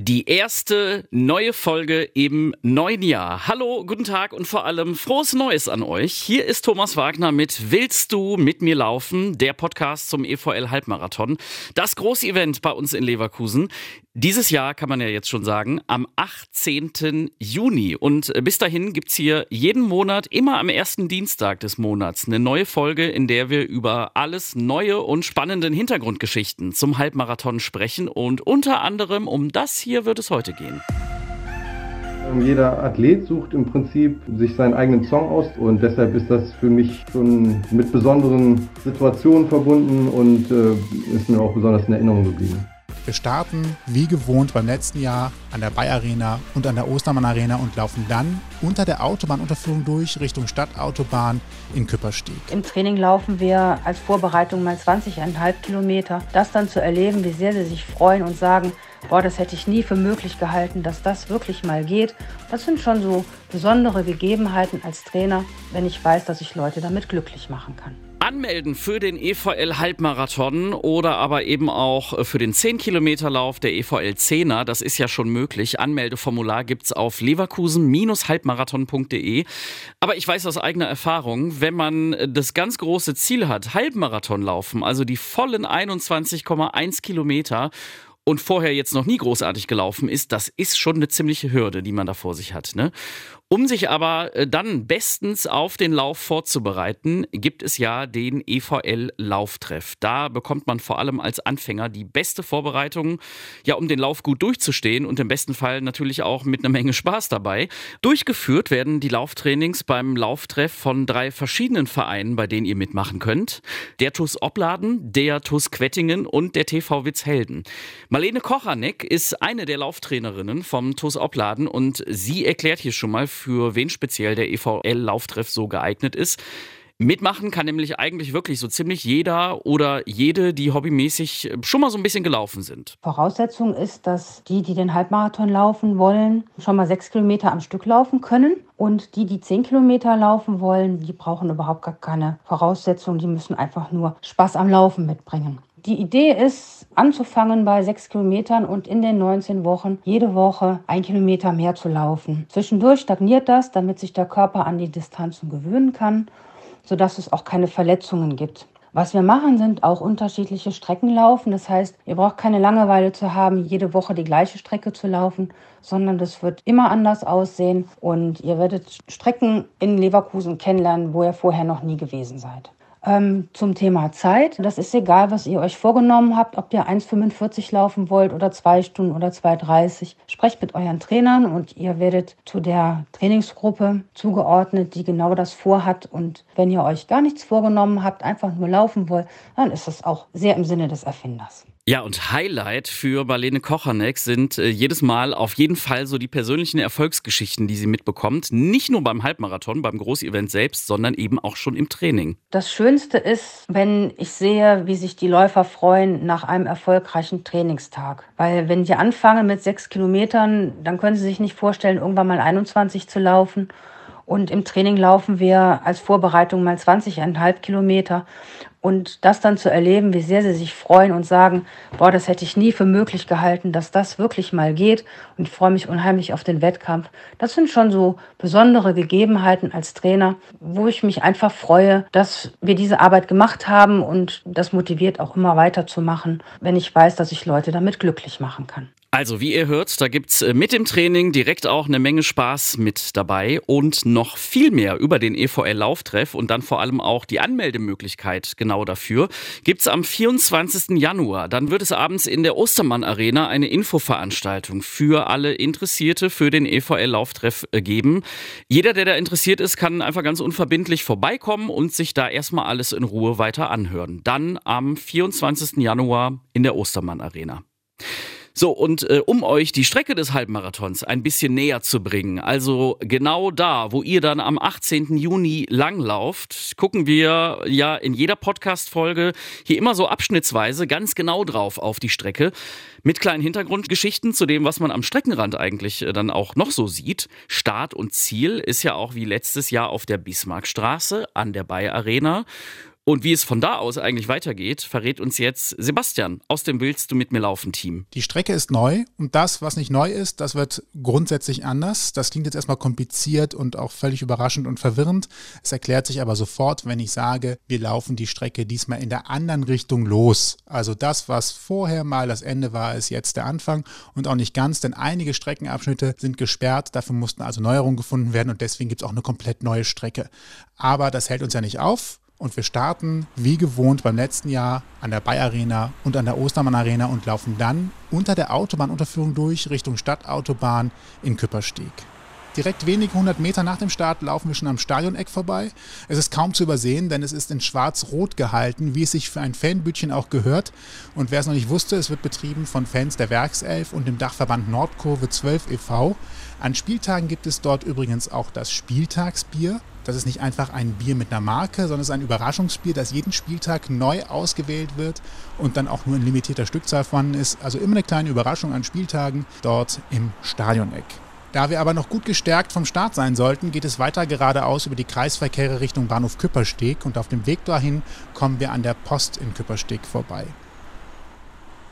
Die erste neue Folge im neuen Jahr. Hallo, guten Tag und vor allem frohes Neues an euch. Hier ist Thomas Wagner mit Willst du mit mir laufen? Der Podcast zum EVL Halbmarathon. Das große Event bei uns in Leverkusen. Dieses Jahr kann man ja jetzt schon sagen, am 18. Juni. Und äh, bis dahin gibt es hier jeden Monat, immer am ersten Dienstag des Monats, eine neue Folge, in der wir über alles Neue und spannenden Hintergrundgeschichten zum Halbmarathon sprechen. Und unter anderem um das hier wird es heute gehen. Jeder Athlet sucht im Prinzip sich seinen eigenen Song aus und deshalb ist das für mich schon mit besonderen Situationen verbunden und äh, ist mir auch besonders in Erinnerung geblieben. Wir starten wie gewohnt beim letzten Jahr an der Bay Arena und an der Ostermann Arena und laufen dann unter der Autobahnunterführung durch Richtung Stadtautobahn in Küpperstieg. Im Training laufen wir als Vorbereitung mal 20,5 Kilometer. Das dann zu erleben, wie sehr sie sich freuen und sagen, boah, das hätte ich nie für möglich gehalten, dass das wirklich mal geht. Das sind schon so besondere Gegebenheiten als Trainer, wenn ich weiß, dass ich Leute damit glücklich machen kann. Anmelden für den EVL Halbmarathon oder aber eben auch für den 10 Kilometer Lauf der EVL 10er, das ist ja schon möglich. Anmeldeformular gibt es auf leverkusen-halbmarathon.de. Aber ich weiß aus eigener Erfahrung, wenn man das ganz große Ziel hat, Halbmarathon laufen, also die vollen 21,1 Kilometer und vorher jetzt noch nie großartig gelaufen ist, das ist schon eine ziemliche Hürde, die man da vor sich hat. Ne? Um sich aber äh, dann bestens auf den Lauf vorzubereiten, gibt es ja den EVL-Lauftreff. Da bekommt man vor allem als Anfänger die beste Vorbereitung, ja, um den Lauf gut durchzustehen und im besten Fall natürlich auch mit einer Menge Spaß dabei. Durchgeführt werden die Lauftrainings beim Lauftreff von drei verschiedenen Vereinen, bei denen ihr mitmachen könnt. Der TUS Opladen, der TUS Quettingen und der TV Witzhelden. Marlene Kochanek ist eine der Lauftrainerinnen vom TUS Opladen und sie erklärt hier schon mal, für wen speziell der EVL-Lauftreff so geeignet ist. Mitmachen kann nämlich eigentlich wirklich so ziemlich jeder oder jede, die hobbymäßig schon mal so ein bisschen gelaufen sind. Voraussetzung ist, dass die, die den Halbmarathon laufen wollen, schon mal sechs Kilometer am Stück laufen können. Und die, die zehn Kilometer laufen wollen, die brauchen überhaupt gar keine Voraussetzungen. Die müssen einfach nur Spaß am Laufen mitbringen. Die Idee ist, anzufangen bei sechs Kilometern und in den 19 Wochen jede Woche ein Kilometer mehr zu laufen. Zwischendurch stagniert das, damit sich der Körper an die Distanzen gewöhnen kann, sodass es auch keine Verletzungen gibt. Was wir machen, sind auch unterschiedliche Strecken laufen. Das heißt, ihr braucht keine Langeweile zu haben, jede Woche die gleiche Strecke zu laufen, sondern das wird immer anders aussehen und ihr werdet Strecken in Leverkusen kennenlernen, wo ihr vorher noch nie gewesen seid. Ähm, zum Thema Zeit. Das ist egal, was ihr euch vorgenommen habt, ob ihr 1,45 laufen wollt oder zwei Stunden oder 2,30. Sprecht mit euren Trainern und ihr werdet zu der Trainingsgruppe zugeordnet, die genau das vorhat. Und wenn ihr euch gar nichts vorgenommen habt, einfach nur laufen wollt, dann ist das auch sehr im Sinne des Erfinders. Ja, und Highlight für Marlene Kochanek sind äh, jedes Mal auf jeden Fall so die persönlichen Erfolgsgeschichten, die sie mitbekommt. Nicht nur beim Halbmarathon, beim Großevent selbst, sondern eben auch schon im Training. Das Schönste ist, wenn ich sehe, wie sich die Läufer freuen nach einem erfolgreichen Trainingstag. Weil wenn sie anfangen mit sechs Kilometern, dann können sie sich nicht vorstellen, irgendwann mal 21 zu laufen. Und im Training laufen wir als Vorbereitung mal 20,5 Kilometer. Und das dann zu erleben, wie sehr sie sich freuen und sagen, boah, das hätte ich nie für möglich gehalten, dass das wirklich mal geht. Und ich freue mich unheimlich auf den Wettkampf. Das sind schon so besondere Gegebenheiten als Trainer, wo ich mich einfach freue, dass wir diese Arbeit gemacht haben und das motiviert auch immer weiterzumachen, wenn ich weiß, dass ich Leute damit glücklich machen kann. Also, wie ihr hört, da gibt's äh, mit dem Training direkt auch eine Menge Spaß mit dabei und noch viel mehr über den EVL-Lauftreff und dann vor allem auch die Anmeldemöglichkeit genau dafür gibt's am 24. Januar. Dann wird es abends in der Ostermann Arena eine Infoveranstaltung für alle Interessierte für den EVL-Lauftreff äh, geben. Jeder, der da interessiert ist, kann einfach ganz unverbindlich vorbeikommen und sich da erstmal alles in Ruhe weiter anhören. Dann am 24. Januar in der Ostermann Arena. So, und äh, um euch die Strecke des Halbmarathons ein bisschen näher zu bringen, also genau da, wo ihr dann am 18. Juni langlauft, gucken wir ja in jeder Podcast-Folge hier immer so abschnittsweise ganz genau drauf auf die Strecke. Mit kleinen Hintergrundgeschichten zu dem, was man am Streckenrand eigentlich äh, dann auch noch so sieht. Start und Ziel ist ja auch wie letztes Jahr auf der Bismarckstraße an der Bayer Arena. Und wie es von da aus eigentlich weitergeht, verrät uns jetzt Sebastian aus dem Willst du mit mir laufen Team. Die Strecke ist neu und das, was nicht neu ist, das wird grundsätzlich anders. Das klingt jetzt erstmal kompliziert und auch völlig überraschend und verwirrend. Es erklärt sich aber sofort, wenn ich sage, wir laufen die Strecke diesmal in der anderen Richtung los. Also das, was vorher mal das Ende war, ist jetzt der Anfang und auch nicht ganz, denn einige Streckenabschnitte sind gesperrt. Dafür mussten also Neuerungen gefunden werden und deswegen gibt es auch eine komplett neue Strecke. Aber das hält uns ja nicht auf. Und wir starten wie gewohnt beim letzten Jahr an der Bay Arena und an der Ostermann Arena und laufen dann unter der Autobahnunterführung durch Richtung Stadtautobahn in Küppersteg. Direkt wenige hundert Meter nach dem Start laufen wir schon am Stadioneck vorbei. Es ist kaum zu übersehen, denn es ist in schwarz-rot gehalten, wie es sich für ein Fanbütchen auch gehört. Und wer es noch nicht wusste, es wird betrieben von Fans der Werkself und dem Dachverband Nordkurve 12 e.V. An Spieltagen gibt es dort übrigens auch das Spieltagsbier. Das ist nicht einfach ein Bier mit einer Marke, sondern es ist ein Überraschungsbier, das jeden Spieltag neu ausgewählt wird und dann auch nur in limitierter Stückzahl vorhanden ist. Also immer eine kleine Überraschung an Spieltagen dort im Stadioneck. Da wir aber noch gut gestärkt vom Start sein sollten, geht es weiter geradeaus über die Kreisverkehre Richtung Bahnhof Küppersteg und auf dem Weg dahin kommen wir an der Post in Küppersteg vorbei.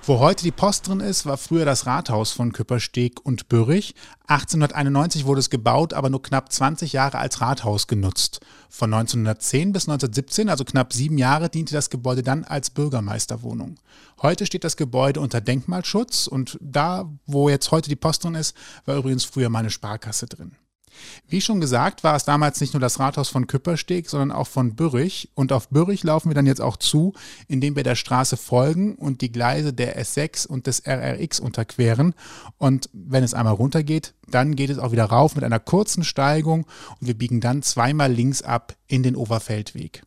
Wo heute die Post drin ist, war früher das Rathaus von Küppersteg und Bürrich. 1891 wurde es gebaut, aber nur knapp 20 Jahre als Rathaus genutzt. Von 1910 bis 1917, also knapp sieben Jahre, diente das Gebäude dann als Bürgermeisterwohnung. Heute steht das Gebäude unter Denkmalschutz und da, wo jetzt heute die Post drin ist, war übrigens früher meine Sparkasse drin. Wie schon gesagt, war es damals nicht nur das Rathaus von Küppersteg, sondern auch von Bürrich. Und auf Bürrich laufen wir dann jetzt auch zu, indem wir der Straße folgen und die Gleise der S6 und des RRX unterqueren. Und wenn es einmal runtergeht, dann geht es auch wieder rauf mit einer kurzen Steigung und wir biegen dann zweimal links ab in den Oberfeldweg.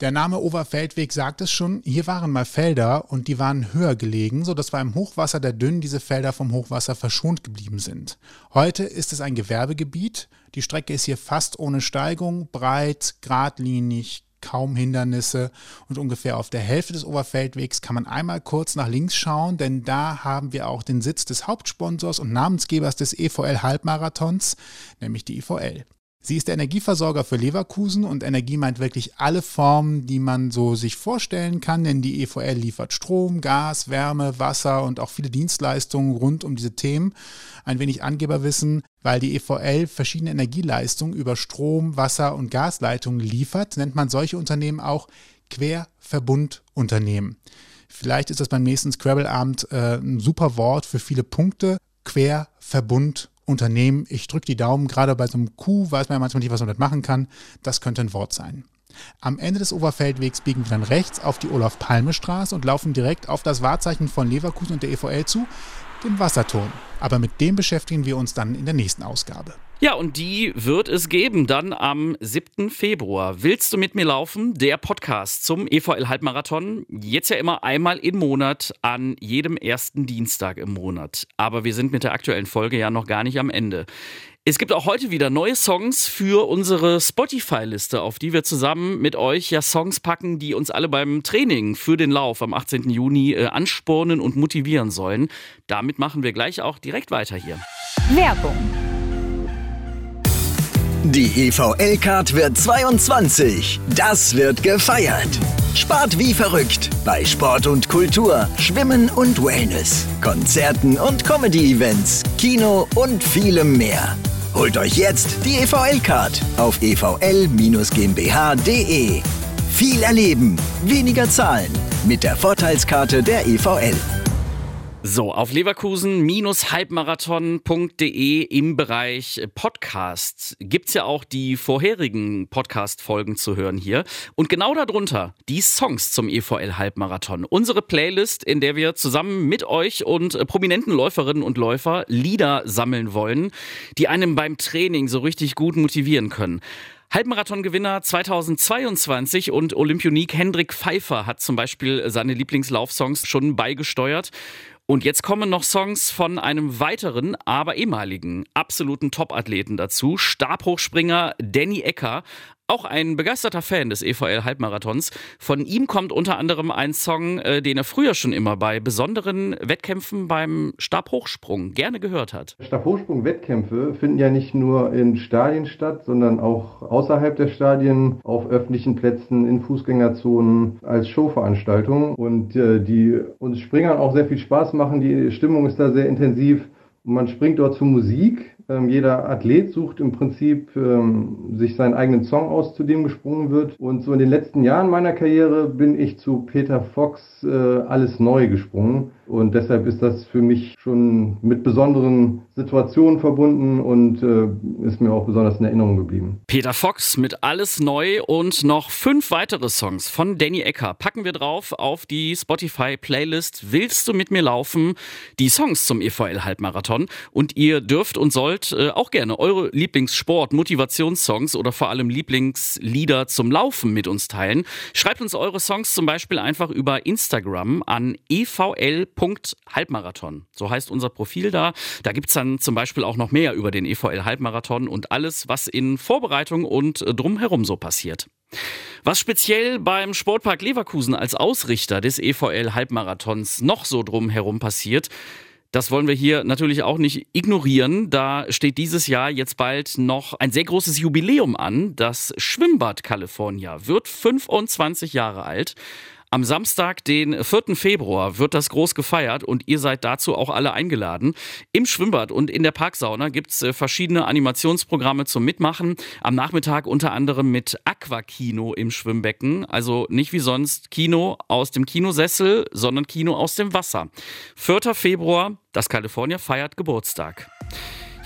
Der Name Oberfeldweg sagt es schon, hier waren mal Felder und die waren höher gelegen, sodass beim Hochwasser der Dünn diese Felder vom Hochwasser verschont geblieben sind. Heute ist es ein Gewerbegebiet, die Strecke ist hier fast ohne Steigung, breit, geradlinig, kaum Hindernisse und ungefähr auf der Hälfte des Oberfeldwegs kann man einmal kurz nach links schauen, denn da haben wir auch den Sitz des Hauptsponsors und Namensgebers des EVL Halbmarathons, nämlich die EVL. Sie ist der Energieversorger für Leverkusen und Energie meint wirklich alle Formen, die man so sich vorstellen kann, denn die EVL liefert Strom, Gas, Wärme, Wasser und auch viele Dienstleistungen rund um diese Themen. Ein wenig Angeberwissen, weil die EVL verschiedene Energieleistungen über Strom, Wasser und Gasleitungen liefert, nennt man solche Unternehmen auch Querverbundunternehmen. Vielleicht ist das beim nächsten Scrabble-Abend äh, ein super Wort für viele Punkte. Querverbund Unternehmen, ich drücke die Daumen, gerade bei so einem Q weiß man ja manchmal nicht, was man damit machen kann. Das könnte ein Wort sein. Am Ende des Oberfeldwegs biegen wir dann rechts auf die Olaf-Palme-Straße und laufen direkt auf das Wahrzeichen von Leverkusen und der EVL zu, dem Wasserturm. Aber mit dem beschäftigen wir uns dann in der nächsten Ausgabe. Ja, und die wird es geben dann am 7. Februar. Willst du mit mir laufen? Der Podcast zum EVL Halbmarathon. Jetzt ja immer einmal im Monat an jedem ersten Dienstag im Monat. Aber wir sind mit der aktuellen Folge ja noch gar nicht am Ende. Es gibt auch heute wieder neue Songs für unsere Spotify-Liste, auf die wir zusammen mit euch ja Songs packen, die uns alle beim Training für den Lauf am 18. Juni äh, anspornen und motivieren sollen. Damit machen wir gleich auch direkt weiter hier. Werbung die EVL-Card wird 22. Das wird gefeiert. Spart wie verrückt bei Sport und Kultur, Schwimmen und Wellness, Konzerten und Comedy-Events, Kino und vielem mehr. Holt euch jetzt die EVL-Card auf evl-gmbh.de. Viel erleben, weniger zahlen mit der Vorteilskarte der EVL. So, auf leverkusen-halbmarathon.de im Bereich Podcast gibt es ja auch die vorherigen Podcast-Folgen zu hören hier. Und genau darunter die Songs zum EVL Halbmarathon. Unsere Playlist, in der wir zusammen mit euch und prominenten Läuferinnen und Läufer Lieder sammeln wollen, die einem beim Training so richtig gut motivieren können. Halbmarathon-Gewinner 2022 und Olympionik Hendrik Pfeiffer hat zum Beispiel seine Lieblingslaufsongs schon beigesteuert. Und jetzt kommen noch Songs von einem weiteren, aber ehemaligen absoluten Top-Athleten dazu. Stabhochspringer Danny Ecker. Auch ein begeisterter Fan des EVL Halbmarathons. Von ihm kommt unter anderem ein Song, äh, den er früher schon immer bei besonderen Wettkämpfen beim Stabhochsprung gerne gehört hat. Stabhochsprung-Wettkämpfe finden ja nicht nur in Stadien statt, sondern auch außerhalb der Stadien, auf öffentlichen Plätzen, in Fußgängerzonen als Showveranstaltung und äh, die uns Springern auch sehr viel Spaß machen. Die Stimmung ist da sehr intensiv und man springt dort zu Musik ähm, jeder Athlet sucht im Prinzip ähm, sich seinen eigenen Song aus, zu dem gesprungen wird. Und so in den letzten Jahren meiner Karriere bin ich zu Peter Fox äh, alles neu gesprungen. Und deshalb ist das für mich schon mit besonderen Situationen verbunden und äh, ist mir auch besonders in Erinnerung geblieben. Peter Fox mit Alles Neu und noch fünf weitere Songs von Danny Ecker packen wir drauf auf die Spotify-Playlist Willst du mit mir laufen? Die Songs zum EVL Halbmarathon. Und ihr dürft und sollt äh, auch gerne eure Lieblingssport, Motivationssongs oder vor allem Lieblingslieder zum Laufen mit uns teilen. Schreibt uns eure Songs zum Beispiel einfach über Instagram an evl Halbmarathon. So heißt unser Profil da. Da gibt es dann zum Beispiel auch noch mehr über den EVL Halbmarathon und alles, was in Vorbereitung und drumherum so passiert. Was speziell beim Sportpark Leverkusen als Ausrichter des EVL Halbmarathons noch so drumherum passiert, das wollen wir hier natürlich auch nicht ignorieren. Da steht dieses Jahr jetzt bald noch ein sehr großes Jubiläum an. Das Schwimmbad California wird 25 Jahre alt. Am Samstag, den 4. Februar, wird das groß gefeiert und ihr seid dazu auch alle eingeladen. Im Schwimmbad und in der Parksauna gibt es äh, verschiedene Animationsprogramme zum Mitmachen. Am Nachmittag unter anderem mit Aquakino im Schwimmbecken. Also nicht wie sonst Kino aus dem Kinosessel, sondern Kino aus dem Wasser. 4. Februar, das California feiert Geburtstag.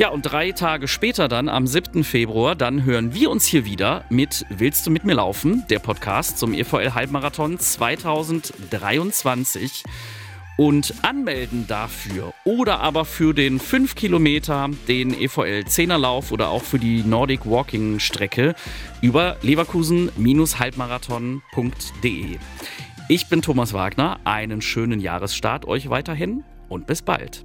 Ja, und drei Tage später dann, am 7. Februar, dann hören wir uns hier wieder mit Willst du mit mir laufen? Der Podcast zum EVL Halbmarathon 2023. Und anmelden dafür oder aber für den 5 Kilometer, den EVL 10er Lauf oder auch für die Nordic Walking Strecke über leverkusen-halbmarathon.de. Ich bin Thomas Wagner, einen schönen Jahresstart euch weiterhin und bis bald.